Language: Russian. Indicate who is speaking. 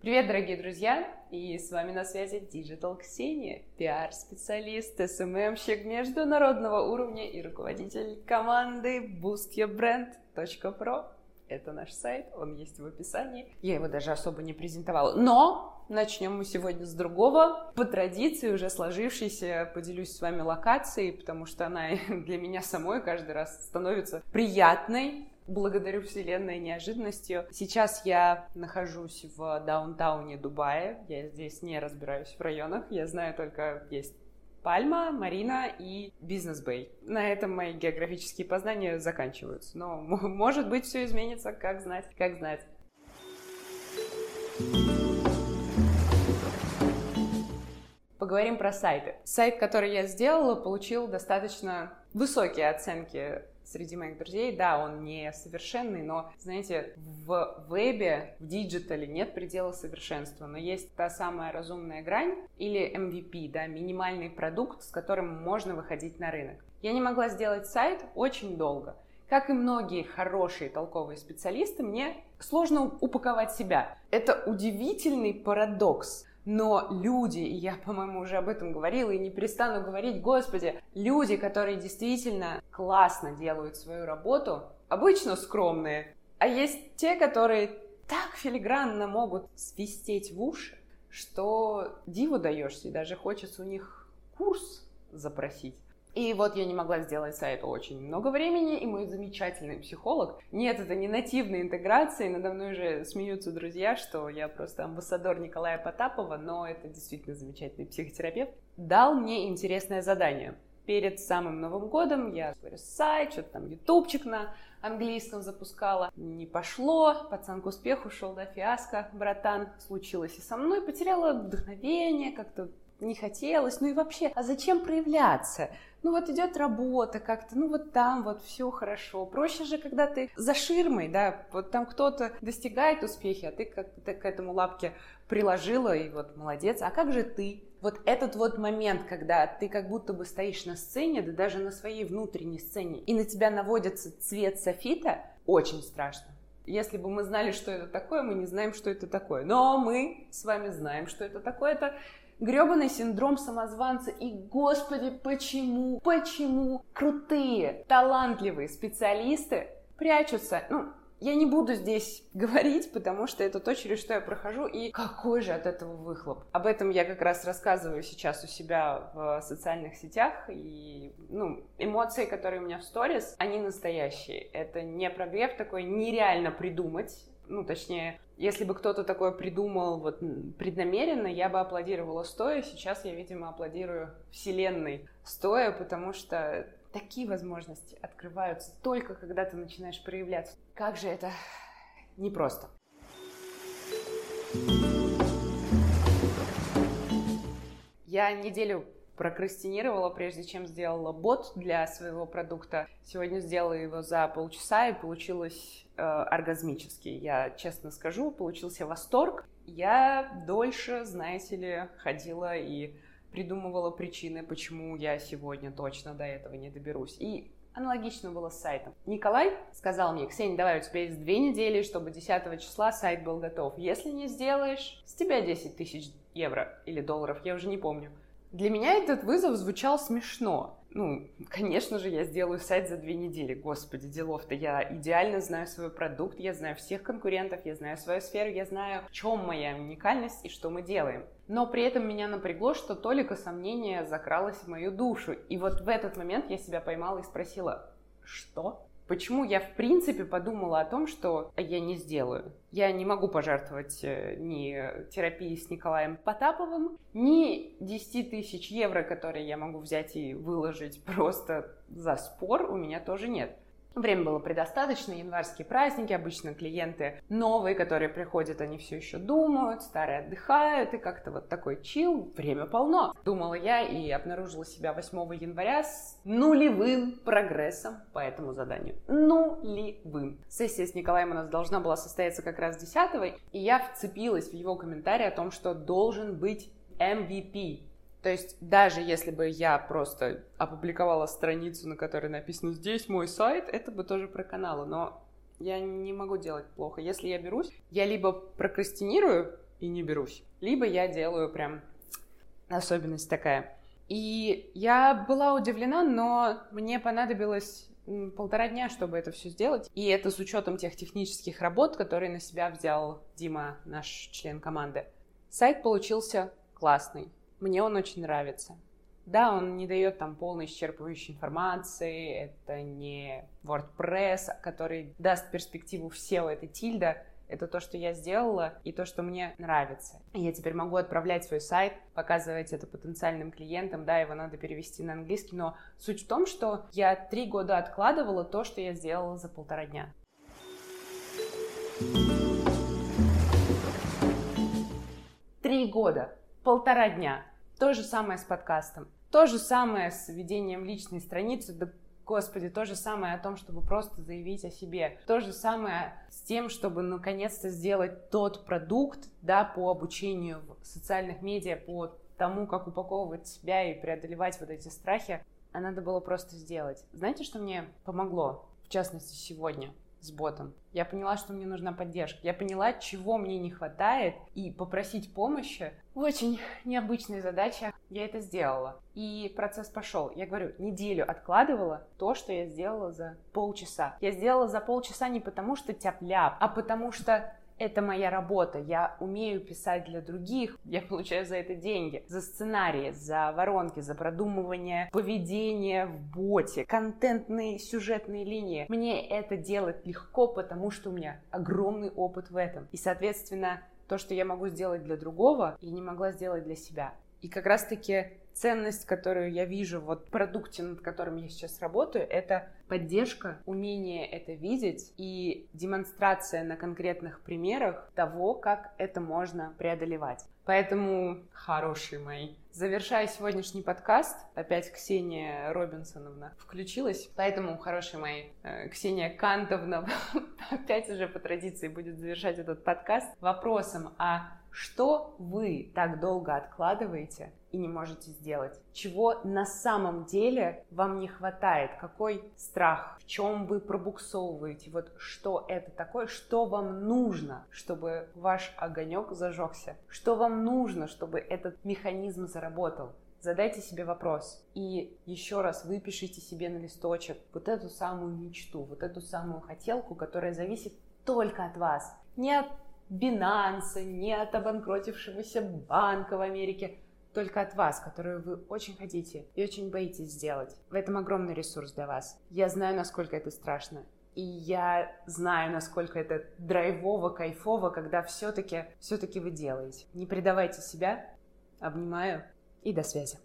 Speaker 1: Привет, дорогие друзья! И с вами на связи Digital Ксения, пиар-специалист, СММщик международного уровня и руководитель команды boostyourbrand.pro. Это наш сайт, он есть в описании. Я его даже особо не презентовала. Но начнем мы сегодня с другого. По традиции уже сложившейся поделюсь с вами локацией, потому что она для меня самой каждый раз становится приятной благодарю вселенной неожиданностью. Сейчас я нахожусь в даунтауне Дубая. Я здесь не разбираюсь в районах. Я знаю только есть Пальма, Марина и Business Bay. На этом мои географические познания заканчиваются. Но, может быть, все изменится, как знать, как знать. Поговорим про сайты. Сайт, который я сделала, получил достаточно высокие оценки среди моих друзей. Да, он не совершенный, но, знаете, в вебе, в диджитале нет предела совершенства, но есть та самая разумная грань или MVP, да, минимальный продукт, с которым можно выходить на рынок. Я не могла сделать сайт очень долго. Как и многие хорошие толковые специалисты, мне сложно упаковать себя. Это удивительный парадокс. Но люди, и я, по-моему, уже об этом говорила и не перестану говорить, господи, люди, которые действительно классно делают свою работу, обычно скромные, а есть те, которые так филигранно могут свистеть в уши, что диву даешься, и даже хочется у них курс запросить. И вот я не могла сделать сайту очень много времени, и мой замечательный психолог, нет, это не нативная интеграция, надо мной уже смеются друзья, что я просто амбассадор Николая Потапова, но это действительно замечательный психотерапевт, дал мне интересное задание. Перед самым Новым годом я говорю, сайт, что-то там ютубчик на английском запускала. Не пошло, пацан к успеху шел до фиаско, братан, случилось и со мной, потеряла вдохновение, как-то не хотелось, ну и вообще, а зачем проявляться? Ну вот идет работа как-то, ну вот там вот все хорошо. Проще же, когда ты за ширмой, да, вот там кто-то достигает успехи, а ты как-то к этому лапке приложила, и вот молодец. А как же ты? Вот этот вот момент, когда ты как будто бы стоишь на сцене, да даже на своей внутренней сцене, и на тебя наводится цвет софита, очень страшно. Если бы мы знали, что это такое, мы не знаем, что это такое. Но мы с вами знаем, что это такое. Это гребаный синдром самозванца. И, господи, почему, почему крутые, талантливые специалисты прячутся? Ну, я не буду здесь говорить, потому что это то, через что я прохожу, и какой же от этого выхлоп. Об этом я как раз рассказываю сейчас у себя в социальных сетях, и ну, эмоции, которые у меня в сторис, они настоящие. Это не прогрев такой, нереально придумать, ну, точнее, если бы кто-то такое придумал вот преднамеренно, я бы аплодировала стоя. Сейчас я, видимо, аплодирую вселенной стоя, потому что такие возможности открываются только когда ты начинаешь проявляться. Как же это непросто. Я неделю прокрастинировала, прежде чем сделала бот для своего продукта. Сегодня сделала его за полчаса и получилось э, оргазмически. Я честно скажу, получился восторг. Я дольше, знаете ли, ходила и придумывала причины, почему я сегодня точно до этого не доберусь. И Аналогично было с сайтом. Николай сказал мне, Ксения, давай, у тебя есть две недели, чтобы 10 числа сайт был готов. Если не сделаешь, с тебя 10 тысяч евро или долларов, я уже не помню. Для меня этот вызов звучал смешно. Ну, конечно же, я сделаю сайт за две недели. Господи, делов-то. Я идеально знаю свой продукт, я знаю всех конкурентов, я знаю свою сферу, я знаю, в чем моя уникальность и что мы делаем. Но при этом меня напрягло, что только сомнение закралось в мою душу. И вот в этот момент я себя поймала и спросила, что? Почему я в принципе подумала о том, что я не сделаю? Я не могу пожертвовать э, ни терапией с Николаем Потаповым, ни 10 тысяч евро, которые я могу взять и выложить просто за спор, у меня тоже нет. Время было предостаточно, январские праздники, обычно клиенты новые, которые приходят, они все еще думают, старые отдыхают, и как-то вот такой чил, время полно. Думала я и обнаружила себя 8 января с нулевым прогрессом по этому заданию. Нулевым. Сессия с Николаем у нас должна была состояться как раз 10 и я вцепилась в его комментарий о том, что должен быть MVP, то есть даже если бы я просто опубликовала страницу, на которой написано «Здесь мой сайт», это бы тоже про каналы, но я не могу делать плохо. Если я берусь, я либо прокрастинирую, и не берусь. Либо я делаю прям особенность такая. И я была удивлена, но мне понадобилось полтора дня, чтобы это все сделать. И это с учетом тех технических работ, которые на себя взял Дима, наш член команды. Сайт получился классный. Мне он очень нравится. Да, он не дает там полной исчерпывающей информации, это не WordPress, который даст перспективу SEO, это тильда, это то, что я сделала, и то, что мне нравится. Я теперь могу отправлять свой сайт, показывать это потенциальным клиентам, да, его надо перевести на английский, но суть в том, что я три года откладывала то, что я сделала за полтора дня. Три года, полтора дня. То же самое с подкастом. То же самое с ведением личной страницы, да Господи, то же самое о том, чтобы просто заявить о себе. То же самое с тем, чтобы наконец-то сделать тот продукт, да, по обучению в социальных медиа, по тому, как упаковывать себя и преодолевать вот эти страхи, а надо было просто сделать. Знаете, что мне помогло, в частности, сегодня? С ботом. Я поняла, что мне нужна поддержка. Я поняла, чего мне не хватает, и попросить помощи очень необычная задача. Я это сделала. И процесс пошел. Я говорю, неделю откладывала то, что я сделала за полчаса. Я сделала за полчаса не потому, что тяп-ляп, а потому что это моя работа, я умею писать для других, я получаю за это деньги, за сценарии, за воронки, за продумывание поведения в боте, контентные сюжетные линии. Мне это делать легко, потому что у меня огромный опыт в этом. И, соответственно, то, что я могу сделать для другого, я не могла сделать для себя. И как раз-таки ценность, которую я вижу вот в продукте, над которым я сейчас работаю, это поддержка, умение это видеть и демонстрация на конкретных примерах того, как это можно преодолевать. Поэтому, хорошие мои, завершая сегодняшний подкаст, опять Ксения Робинсоновна включилась, поэтому, хорошие мои, э, Ксения Кантовна опять уже по традиции будет завершать этот подкаст вопросом, а что вы так долго откладываете и не можете сделать? Чего на самом деле вам не хватает? Какой страх? В чем вы пробуксовываете? Вот что это такое? Что вам нужно, чтобы ваш огонек зажегся? Что вам нужно, чтобы этот механизм заработал? Задайте себе вопрос и еще раз выпишите себе на листочек вот эту самую мечту, вот эту самую хотелку, которая зависит только от вас. Не от Binance, не от обанкротившегося банка в Америке, только от вас, которую вы очень хотите и очень боитесь сделать. В этом огромный ресурс для вас. Я знаю, насколько это страшно. И я знаю, насколько это драйвово, кайфово, когда все-таки все-таки вы делаете. Не предавайте себя. Обнимаю и до связи.